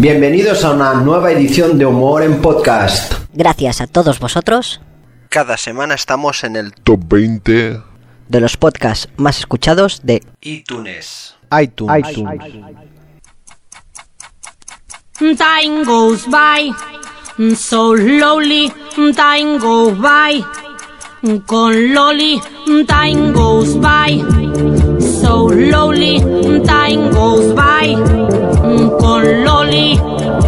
Bienvenidos a una nueva edición de Humor en Podcast. Gracias a todos vosotros Cada semana estamos en el Top 20 de los podcasts más escuchados de iTunes. iTunes. Time goes by so slowly, time goes by con Loli. Time goes by so slowly, time goes by con Loli.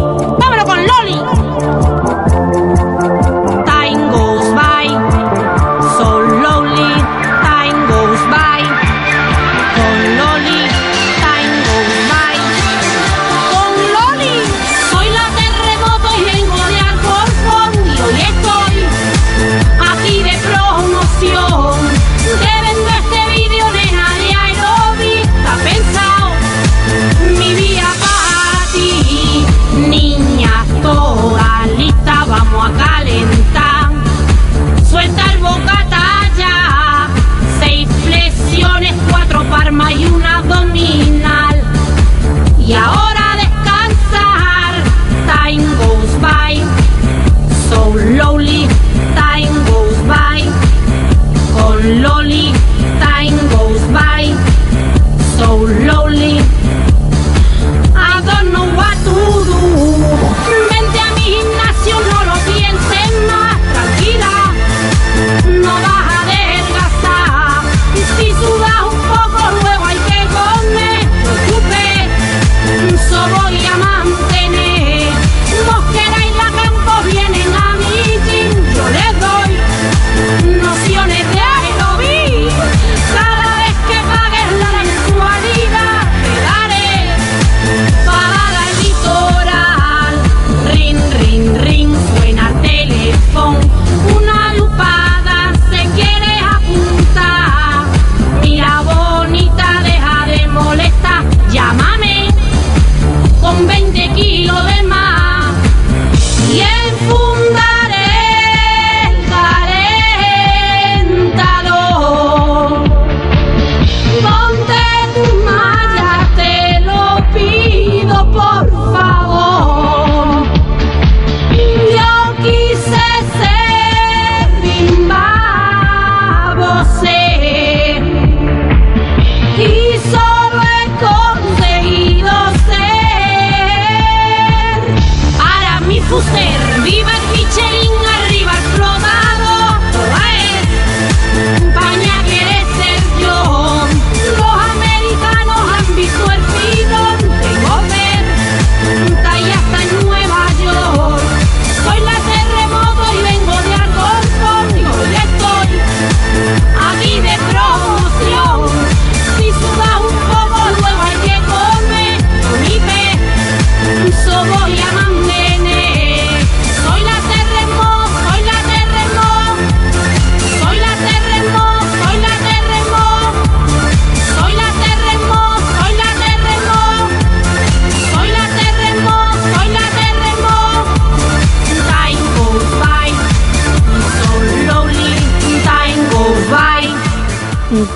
Fuster. Viva el Michelin,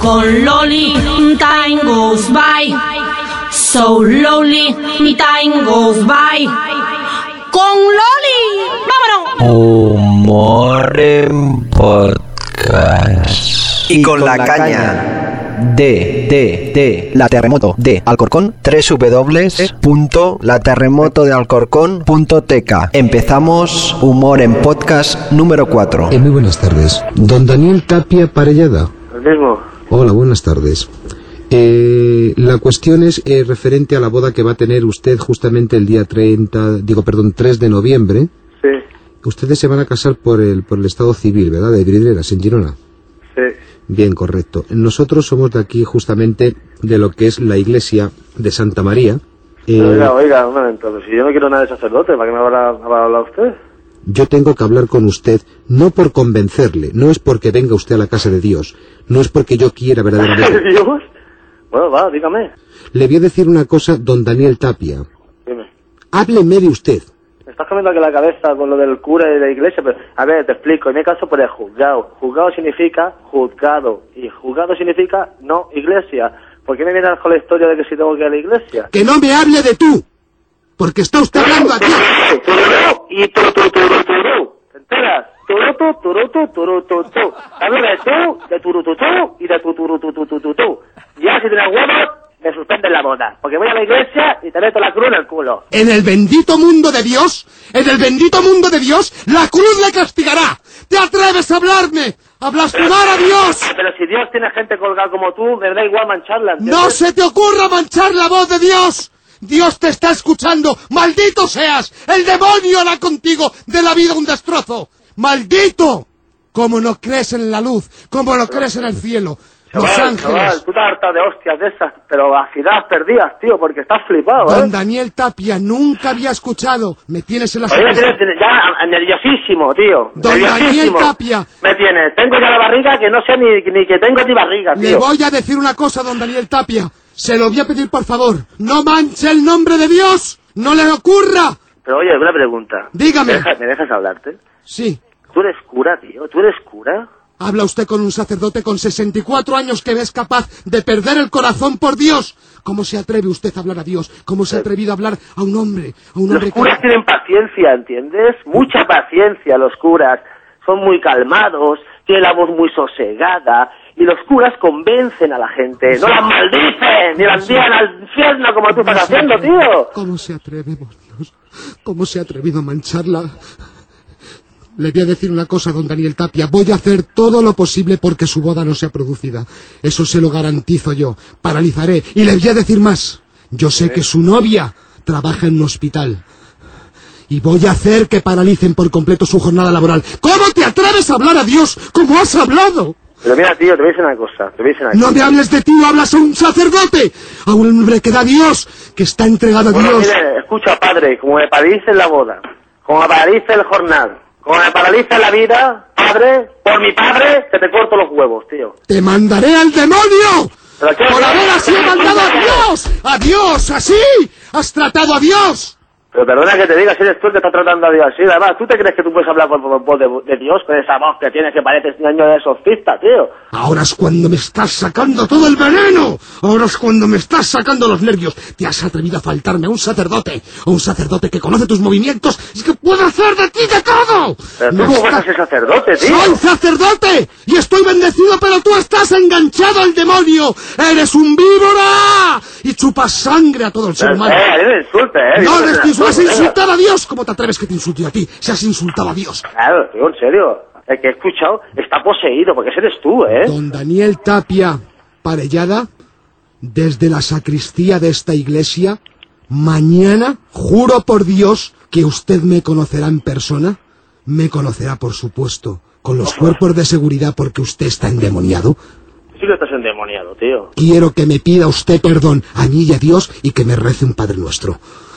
con Loli. Time goes by so slowly. Time goes by con Loli. ¡Vámonos! Humor en podcast. Y con la caña. De, de, de, la terremoto de Alcorcón, www.laterremotodealcorcón.tk. Empezamos Humor en Podcast número 4. Eh, muy buenas tardes. Don Daniel Tapia Parellada. El mismo. Hola, buenas tardes. Eh, la cuestión es eh, referente a la boda que va a tener usted justamente el día 30, digo, perdón, 3 de noviembre. Sí, Ustedes se van a casar por el, por el Estado Civil, ¿verdad? De Vidrieras, en Girona. sí. Bien, correcto. Nosotros somos de aquí justamente de lo que es la iglesia de Santa María. Eh, Pero Oiga, oiga, un momento. Si yo no quiero nada de sacerdote, ¿para qué me habrá, habrá hablado usted? Yo tengo que hablar con usted no por convencerle, no es porque venga usted a la casa de Dios, no es porque yo quiera verdaderamente. ¿Dios? Bueno, va, dígame. Le voy a decir una cosa, don Daniel Tapia. Dime. Hábleme de usted. Me estás cambiando aquí la cabeza con lo del cura y de la iglesia, pero a ver, te explico. En mi caso, por el juzgado. Juzgado significa juzgado. Y juzgado significa no iglesia. ¿Por qué me vienes con la historia de que si tengo que ir a la iglesia? ¡Que no me hable de tú! Porque está usted hablando a Dios. Tururú y tu, tu, turu, turú. ¿Te enteras? De de y de tu, tu. Ya si tienes huevos, me suspenden la boda. Porque voy a la iglesia y te meto la cruz en el culo. En el bendito mundo de Dios, en el bendito mundo de Dios, la cruz le castigará. ¿Te atreves a hablarme? A blasfemar a Dios. Pero si Dios tiene gente colgada como tú, me da igual mancharla. ¿entiendes? No se te ocurra manchar la voz de Dios. Dios te está escuchando. Maldito seas. El demonio hará contigo de la vida un destrozo. Maldito. Como no crees en la luz, como no crees en el cielo. Los Chaval, chaval, ángeles. tú estás harta de hostias de esas, pero vacidad perdidas, tío, porque estás flipado, Don ¿eh? Daniel Tapia, nunca había escuchado. Me tienes en la Oye, tienes ya nerviosísimo, tío. Don nerviosísimo. Daniel Tapia. Me tienes. Tengo ya la barriga que no sé ni, ni que tengo ni barriga, Le tío. voy a decir una cosa, don Daniel Tapia. Se lo voy a pedir por favor. No manche el nombre de Dios. No le ocurra. Pero oye, una pregunta. Dígame. ¿Me dejas, ¿Me dejas hablarte? Sí. ¿Tú eres cura, tío? ¿Tú eres cura? Habla usted con un sacerdote con 64 años que es capaz de perder el corazón por Dios. ¿Cómo se atreve usted a hablar a Dios? ¿Cómo se ha atrevido a hablar a un hombre? A un Los hombre curas tienen paciencia, ¿entiendes? Mucha paciencia los curas. Son muy calmados, tienen la voz muy sosegada. Y los curas convencen a la gente. No las maldicen, ni las envían al infierno como tú estás haciendo, tío. ¿Cómo se atreve, por Dios? ¿Cómo se ha atrevido a mancharla? Le voy a decir una cosa, don Daniel Tapia. Voy a hacer todo lo posible porque su boda no sea producida. Eso se lo garantizo yo. Paralizaré. Y le voy a decir más. Yo sé que su novia trabaja en un hospital. Y voy a hacer que paralicen por completo su jornada laboral. ¿Cómo te atreves a hablar a Dios como has hablado? Pero mira, tío, te voy a decir una cosa. Te voy a decir una No cosa. me hables de ti, no hablas a un sacerdote, a un hombre que da a Dios, que está entregado a Bueno, Dios. mire, escucha, padre, como me paralice la boda, como me paralice el jornal, como me paralice la vida, padre, por mi padre, que te corto los huevos, tío. ¡Te mandaré al demonio! ¿Pero qué? ¡Por haber así mandado a Dios! ¡A Dios! ¡Así! ¡Has tratado a Dios! Pero perdona que te diga, si eres tú el que está tratando a Dios así, además, ¿tú te crees que tú puedes hablar por, por voz de, de Dios con esa voz que tienes que pareces un año de exorcista, tío? Ahora es cuando me estás sacando todo el veneno. Ahora es cuando me estás sacando los nervios. Te has atrevido a faltarme a un sacerdote. A un sacerdote que conoce tus movimientos y que puede hacer de ti de todo. Pero tú cómo vas está- sacerdote, tío. ¡Soy sacerdote! ¡Y estoy bendecido, pero tú estás enganchado al demonio! ¡Eres un víbora! Y chupas sangre a todo el ser Eh, humano. eh, me insulta, eh. ¡No les venga. insultado a Dios! ¿Cómo te atreves que te insulte a ti? Si has insultado a Dios. Claro, tío, en serio. El que he escuchado está poseído, porque ese eres tú, ¿eh? Don Daniel Tapia Parellada, desde la sacristía de esta iglesia, mañana, juro por Dios que usted me conocerá en persona. Me conocerá, por supuesto, con los cuerpos de seguridad porque usted está endemoniado. Sí que estás endemoniado, tío. Quiero que me pida usted perdón a mí y a Dios y que me rece un Padre Nuestro.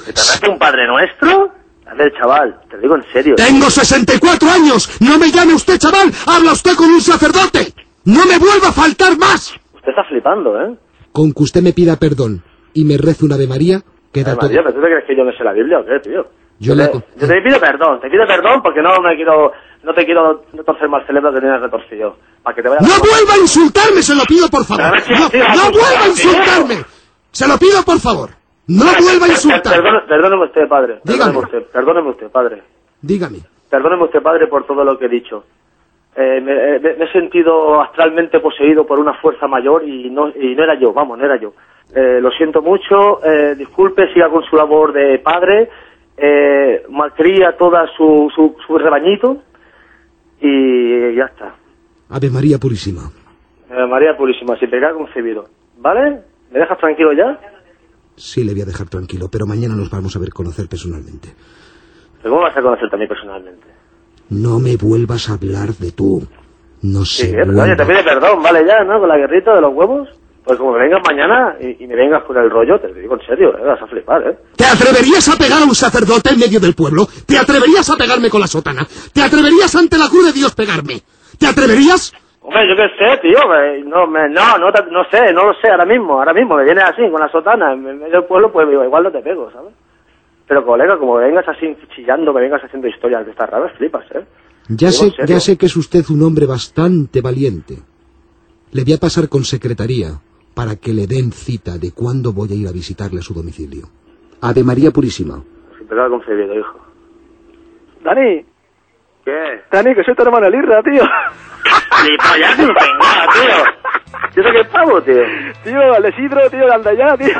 ¿Que te hace un padre nuestro? A ver, chaval, te digo en serio. Tengo 64 años. No me llame usted chaval. Habla usted con un sacerdote. No me vuelva a faltar más. Usted está flipando, ¿eh? Con que usted me pida perdón y me rece una Ave María, queda todo. María, ¿pero tú te crees que yo no sé la Biblia o qué, tío? Yo le- yo te pido perdón, te pido perdón porque no me quiero, no te quiero no torcer más cerebro que tienes retorcido. Para que te vaya ¡No vuelva a insultarme! Se lo pido por favor. No, tío, no tío, vuelva a insultarme. Se lo pido por favor. No vuelva a insultar. Perdóneme, perdóneme usted, padre. Dígame. Perdóneme usted, perdóneme usted, padre. Dígame. Perdóneme usted, padre, por todo lo que he dicho. Eh, me, eh, me- me he sentido astralmente poseído por una fuerza mayor y no, y no era yo, vamos, no era yo. Eh, lo siento mucho, eh, disculpe, siga con su labor de padre, eh, malcría toda su, su, su rebañito y ya está. Ave María Purísima. Eh, María Purísima, sin pecado concebido. ¿Vale? ¿Me dejas tranquilo ya? Sí, le voy a dejar tranquilo, pero mañana nos vamos a ver conocer personalmente. ¿Pero ¿Cómo vas a conocer también personalmente? No me vuelvas a hablar de tú. No Sí, eh, pero oye, te pide perdón, ¿vale? Ya, ¿no? Con la guerrita de los huevos. Pues como me vengas mañana y, y me vengas con el rollo, te lo digo en serio, ¿eh? Vas a flipar, ¿eh? ¿Te atreverías a pegar a un sacerdote en medio del pueblo? ¿Te atreverías a pegarme con la sotana? ¿Te atreverías ante la cruz de Dios pegarme? ¿Te atreverías? Hombre, yo qué sé, tío, me- no, me- no, no, sé, no lo sé ahora mismo, ahora mismo, me viene así, con la sotana, en medio del pueblo, pues igual no te pego, ¿sabes? Pero colega, como vengas así chillando, me vengas haciendo historias de estas raras, flipas, ¿eh? Ya sé, ya sé que es usted un hombre bastante valiente. Le voy a pasar con secretaría para que le den cita de cuándo voy a ir a visitarle a su domicilio. Ave María Purísima. Sin pecado concebido, hijo. Dani, ¿Qué? Dani, que soy tu hermano Lirra, tío. Gilipollas, sin peinado, tío. ¿Y eso qué es pavo, tío? Tío, el Isidro, tío, de Andallá, tío.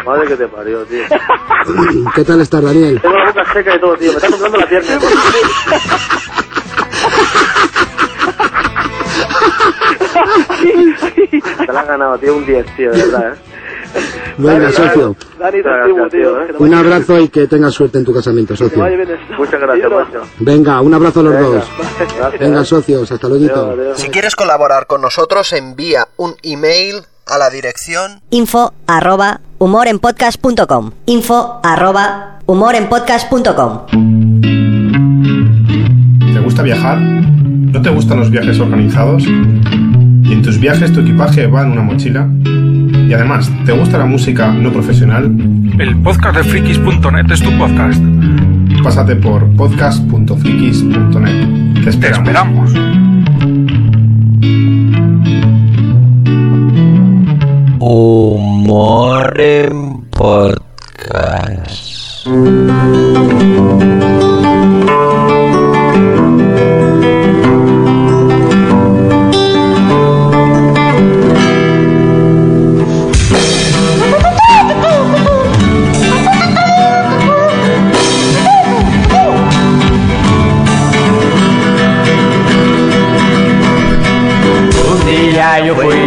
Madre que te parió, tío. ¿Qué tal estás, Daniel? Tengo la boca seca y todo, tío. Me está temblando la pierna. Te la has ganado, tío, un 10, tío, de verdad, ¿eh? Venga, socio. Dani, te tío. ¿eh? Un abrazo y que tengas suerte en tu casamiento, socio. Muchas gracias, macho. Venga, un abrazo a los Venga. dos. Gracias. Venga, socios, hasta luego. Adiós, adiós. Si quieres colaborar con nosotros, envía un email a la dirección Info arroba humorenpodcast.com. Info arroba humorenpodcast.com. ¿Te gusta viajar? ¿No te gustan los viajes organizados? ¿Y en tus viajes tu equipaje va en una mochila? Y además, ¿te gusta la música no profesional? El podcast de frikis.net es tu podcast. Pásate por podcast.frikis.net. Te Te esperamos. esperamos. Humor en Podcast. Día yo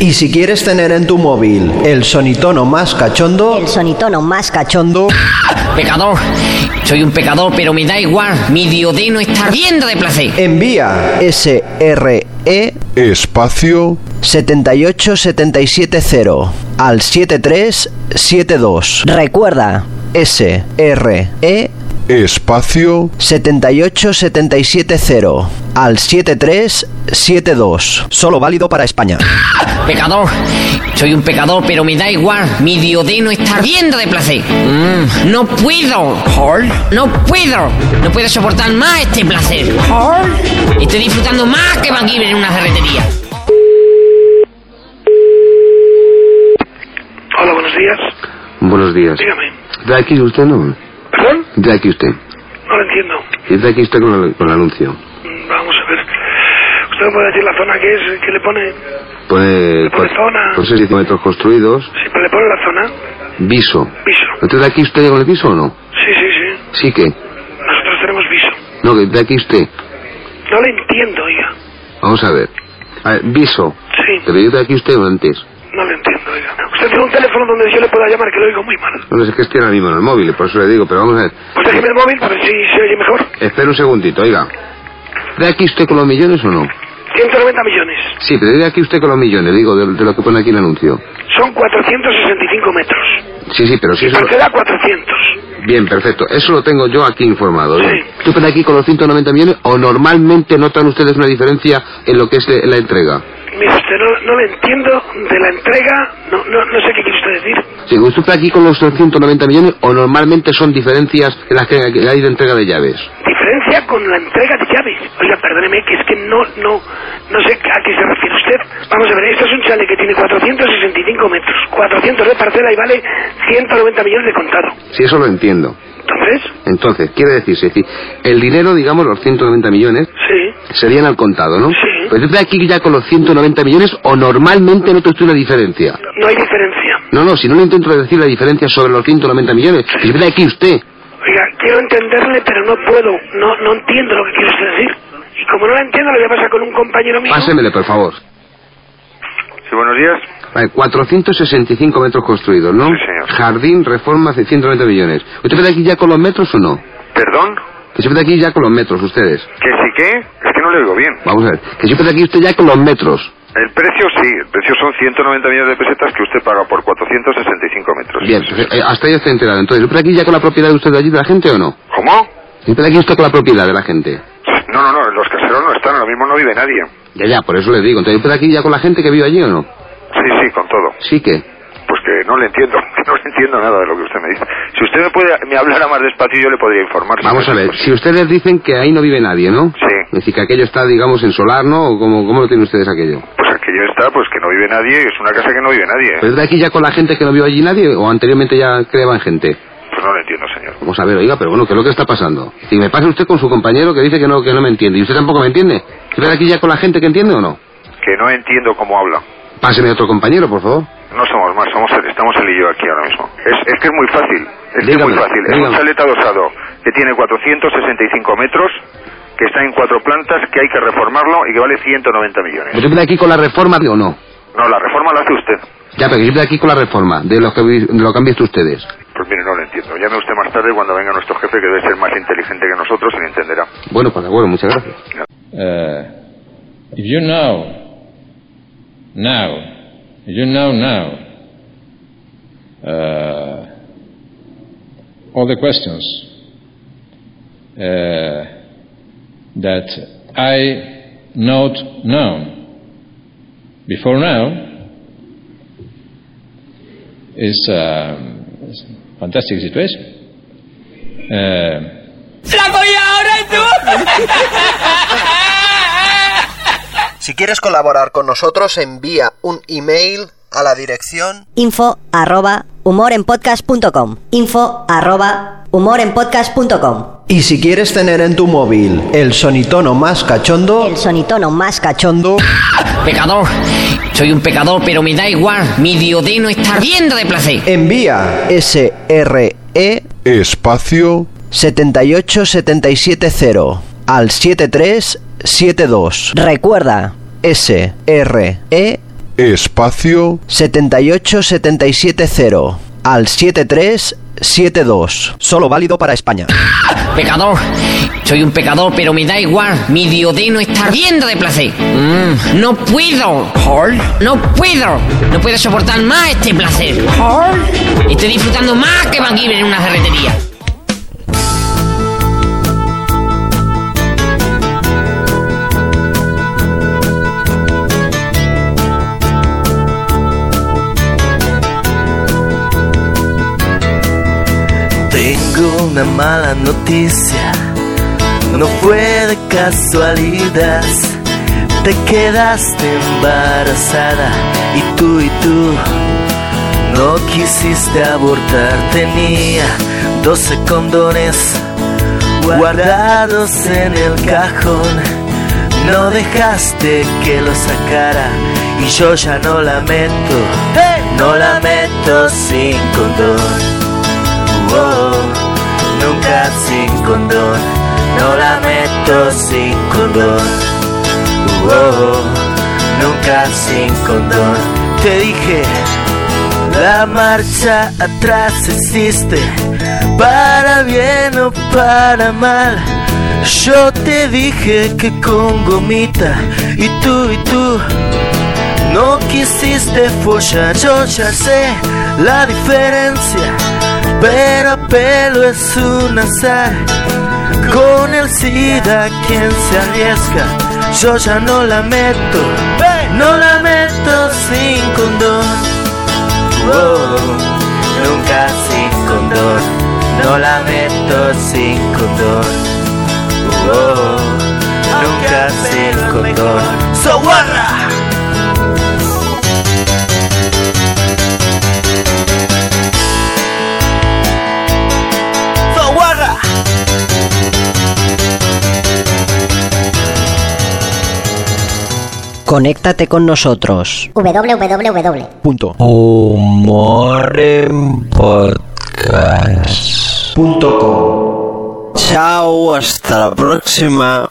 Y si quieres tener en tu móvil el sonitono más cachondo, El sonitono más cachondo. Pecador. Soy un pecador, pero me da igual. Mi diodeno está viendo de placer. envía SRE Espacio 78770 al 7372. Recuerda, SRE Espacio 78770 al 7372. Solo válido para España. Pecador. Soy un pecador, pero me da igual. Mi diodeno está viendo de placer. Mm, no puedo. No puedo. No puedo soportar más este placer. Estoy disfrutando más que Van Giver en una ferretería. Hola, buenos días. Buenos días. Dígame. ¿De aquí usted no? ¿De aquí usted? No lo entiendo. ¿Y de aquí usted con el, con el anuncio? Mm, Vamos a ver. ¿Usted me puede decir la zona que es? ¿Qué le pone? Pone Pone zona. con 6 metros construidos. Sí, pero le pone la zona. Viso. Viso. ¿Entonces de aquí usted con el viso o no? Sí, sí, sí. Sí que. Nosotros tenemos viso. No, que de aquí usted. No le entiendo, oiga. Vamos a ver. A ver, viso. Sí. ¿Te pedí de aquí usted o antes? No le entiendo, oiga. Usted tiene un teléfono donde yo le pueda llamar que lo oigo muy mal. No sé, es que estoy ahora mismo en el móvil, por eso le digo, pero vamos a ver. Pues déjeme el móvil para ver si se oye mejor. Espera un segundito, oiga. ¿De aquí usted con los millones o no? 190 millones. Sí, pero de aquí usted con los millones, digo, de, de lo que pone aquí el anuncio. Son 465 metros. Sí, sí, pero sí eso... Usted da 400. Bien, perfecto. Eso lo tengo yo aquí informado. bien. ¿Tú de aquí con los 190 millones o normalmente notan ustedes una diferencia en lo que es la entrega? Mire usted, no, no le entiendo de la entrega. No, no, no sé qué quiere usted decir. Si usted está aquí con los 190 millones o normalmente son diferencias en las que hay de entrega de llaves. Diferencia con la entrega de llaves. Oiga, perdóneme, que es que no, no, no sé a qué se refiere usted. Vamos a ver, esto es un chale que tiene 465 metros, 400 de parcela y vale 190 millones de contado. Si eso lo entiendo. Entonces, Entonces, quiere decirse, es decir, el dinero, digamos, los 190 millones, sí, serían al contado, ¿no? Sí. Pues desde aquí ya con los 190 millones o normalmente noto usted una diferencia. no hay diferencia. No, no, si no le intento decir la diferencia sobre los 190 millones, es de aquí usted. Oiga, quiero entenderle, pero no puedo. No, no entiendo lo que quiere usted decir. Y como no la entiendo, le voy a pasar con un compañero mío. Pásemele, por favor. Sí, buenos días. Vale, 465 metros construidos, ¿no? Sí, señor. Jardín, reforma de 190 millones. ¿Usted ve de aquí ya con los metros o no? ¿Perdón? Que se ve de aquí ya con los metros, ustedes. ¿Que sí qué? Es que no le oigo bien. Vamos a ver. Que se ve de aquí usted ya con los metros. El precio sí, el precio son 190 millones de pesetas que usted paga por 465 metros. Bien, eh, hasta ahí está enterado. Entonces, ¿usted aquí ya con la propiedad de usted de allí de la gente o no? ¿Cómo? ¿Usted aquí usted con la propiedad de la gente? No, no, no, los caseros no están, ahora mismo no vive nadie. Ya, ya, por eso le digo. Entonces, ¿usted aquí ya con la gente que vive allí o no? Sí, sí, con todo. Sí que. Pues que no le entiendo, no le entiendo nada de lo que usted me dice. Si usted me puede me hablara más despacio, yo le podría informar. Vamos a ver, si ustedes dicen que ahí no vive nadie, ¿no? Sí. Es decir, que aquello está, digamos, en solar, ¿no? ¿O cómo, cómo lo tienen ustedes aquello? Pues aquello está, pues que no vive nadie, es una casa que no vive nadie. ¿Pero es de aquí ya con la gente que no vive allí nadie o anteriormente ya creaban gente? Pues no lo entiendo, señor. Vamos a ver, oiga, pero bueno, ¿qué es lo que está pasando? Si me pasa usted con su compañero que dice que no, que no me entiende y usted tampoco me entiende. ¿Usted de aquí ya con la gente que entiende o no? Que no entiendo cómo habla. Páseme otro compañero, por favor. No somos más, somos estamos él y yo aquí ahora mismo. Es, es que es muy fácil, es que es muy Dígame, fácil. Es dígame. un chalet adosado que tiene 465 metros, que está en cuatro plantas, que hay que reformarlo y que vale 190 millones. ¿Usted viene aquí con la reforma o no? No, la reforma la hace usted. Ya, pero yo de aquí con la reforma, de lo que, de lo que han visto ustedes. Pues mire, no lo entiendo. Llame usted más tarde cuando venga nuestro jefe, que debe ser más inteligente que nosotros y lo entenderá. Bueno, pues de acuerdo, muchas gracias. Uh, if you know now, if you know now? Uh, all the questions uh, that I not known before now, is um, a fantastic situation. Uh, ¡Flaco, y ahora Si quieres colaborar con nosotros, envía un email a la dirección Info arroba humorenpodcast.com. Info arroba humorenpodcast.com. Y si quieres tener en tu móvil el sonitono más cachondo, El sonitono más cachondo. Pecador. Soy un pecador, pero me da igual. Mi diodeno está viendo de placer. envía SRE Espacio 78770 al 7372. Recuerda, SRE espacio 78770 al 7372. Solo válido para España. Pecador. Soy un pecador, pero me da igual. Mi diodeno está viendo de placer. Mm, no puedo. No puedo. No puedo soportar más este placer. Estoy disfrutando más que MacGyver en una ferretería. Una mala noticia, no fue de casualidad. Te quedaste embarazada y tú y tú no quisiste abortar. Tenía 12 condones guardados en el cajón. No dejaste que lo sacara y yo ya no la meto, no la meto sin condón. Oh, nunca sin condón, no la meto sin condón. Oh, nunca sin condón. Te dije, la marcha atrás existe, para bien o para mal. Yo te dije que con gomita y tú y tú no quisiste follar, yo ya sé la diferencia pero a pelo es un azar. Con el SIDA, quien se arriesga, yo ya no la meto, no la meto sin condón. Oh, nunca sin condón, no la meto sin condón. Oh, nunca sin condón. So guarra. Conéctate con nosotros. www. Punto. Humor en podcast. Punto com. Chao, hasta la próxima.